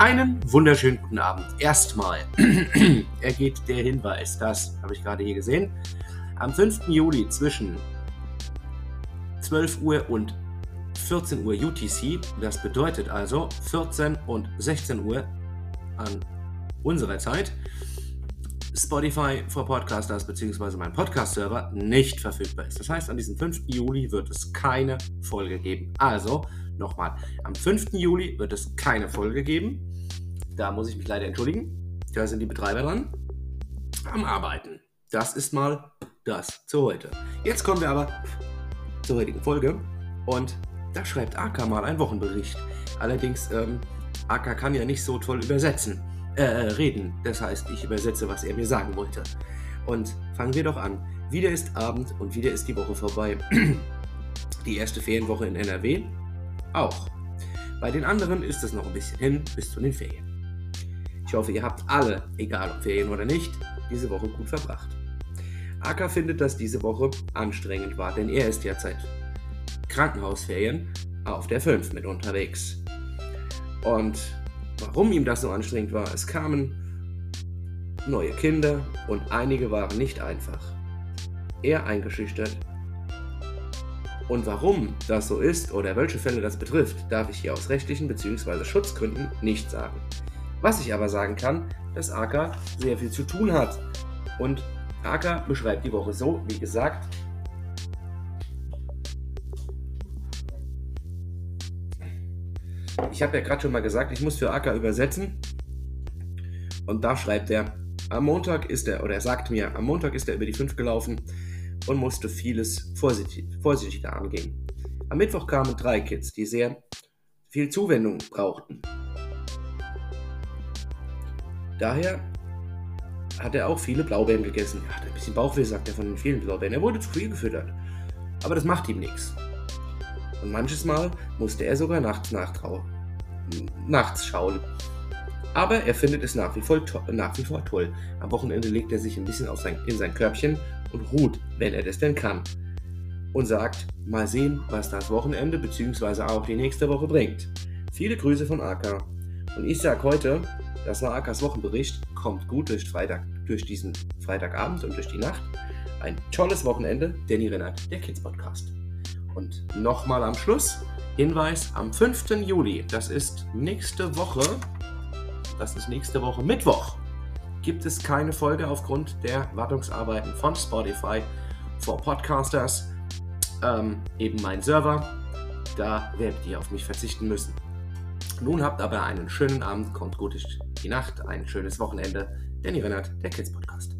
Einen wunderschönen guten Abend. Erstmal ergeht der Hinweis, das habe ich gerade hier gesehen, am 5. Juli zwischen 12 Uhr und 14 Uhr UTC, das bedeutet also 14 und 16 Uhr an unserer Zeit, Spotify for Podcasters bzw. mein Podcast-Server nicht verfügbar ist. Das heißt, an diesem 5. Juli wird es keine Folge geben. Also, nochmal, am 5. Juli wird es keine Folge geben. Da muss ich mich leider entschuldigen. Da sind die Betreiber dran. Am Arbeiten. Das ist mal das zu heute. Jetzt kommen wir aber zur heutigen Folge. Und da schreibt AK mal einen Wochenbericht. Allerdings, ähm, AK kann ja nicht so toll übersetzen äh, reden. Das heißt, ich übersetze, was er mir sagen wollte. Und fangen wir doch an. Wieder ist Abend und wieder ist die Woche vorbei. Die erste Ferienwoche in NRW auch. Bei den anderen ist es noch ein bisschen hin bis zu den Ferien. Ich hoffe, ihr habt alle, egal ob Ferien oder nicht, diese Woche gut verbracht. Aka findet, dass diese Woche anstrengend war, denn er ist derzeit Krankenhausferien auf der 5 mit unterwegs. Und warum ihm das so anstrengend war. Es kamen neue Kinder und einige waren nicht einfach. Er eingeschüchtert. Und warum das so ist oder welche Fälle das betrifft, darf ich hier aus rechtlichen bzw. Schutzgründen nicht sagen. Was ich aber sagen kann, dass Aka sehr viel zu tun hat. Und Aka beschreibt die Woche so, wie gesagt, Ich habe ja gerade schon mal gesagt, ich muss für Acker übersetzen. Und da schreibt er, am Montag ist er, oder er sagt mir, am Montag ist er über die 5 gelaufen und musste vieles vorsichtig, vorsichtiger angehen. Am Mittwoch kamen drei Kids, die sehr viel Zuwendung brauchten. Daher hat er auch viele Blaubeeren gegessen. Er hat ein bisschen Bauchweh, sagt er von den vielen Blaubeeren. Er wurde zu viel gefüttert. Aber das macht ihm nichts. Und manches Mal musste er sogar nachts nachts schauen. Aber er findet es nach wie, vor, nach wie vor toll. Am Wochenende legt er sich ein bisschen sein, in sein Körbchen und ruht, wenn er das denn kann. Und sagt, mal sehen, was das Wochenende bzw. auch die nächste Woche bringt. Viele Grüße von Aka. Und ich sage heute, das war Akas Wochenbericht, kommt gut durch, Freitag, durch diesen Freitagabend und durch die Nacht. Ein tolles Wochenende, Danny Rennert, der Kids Podcast. Und nochmal am Schluss, Hinweis, am 5. Juli, das ist nächste Woche, das ist nächste Woche Mittwoch, gibt es keine Folge aufgrund der Wartungsarbeiten von Spotify for Podcasters. Ähm, eben mein Server, da werdet ihr auf mich verzichten müssen. Nun habt aber einen schönen Abend, kommt gut durch die Nacht, ein schönes Wochenende. Danny Rennert, der Kids Podcast.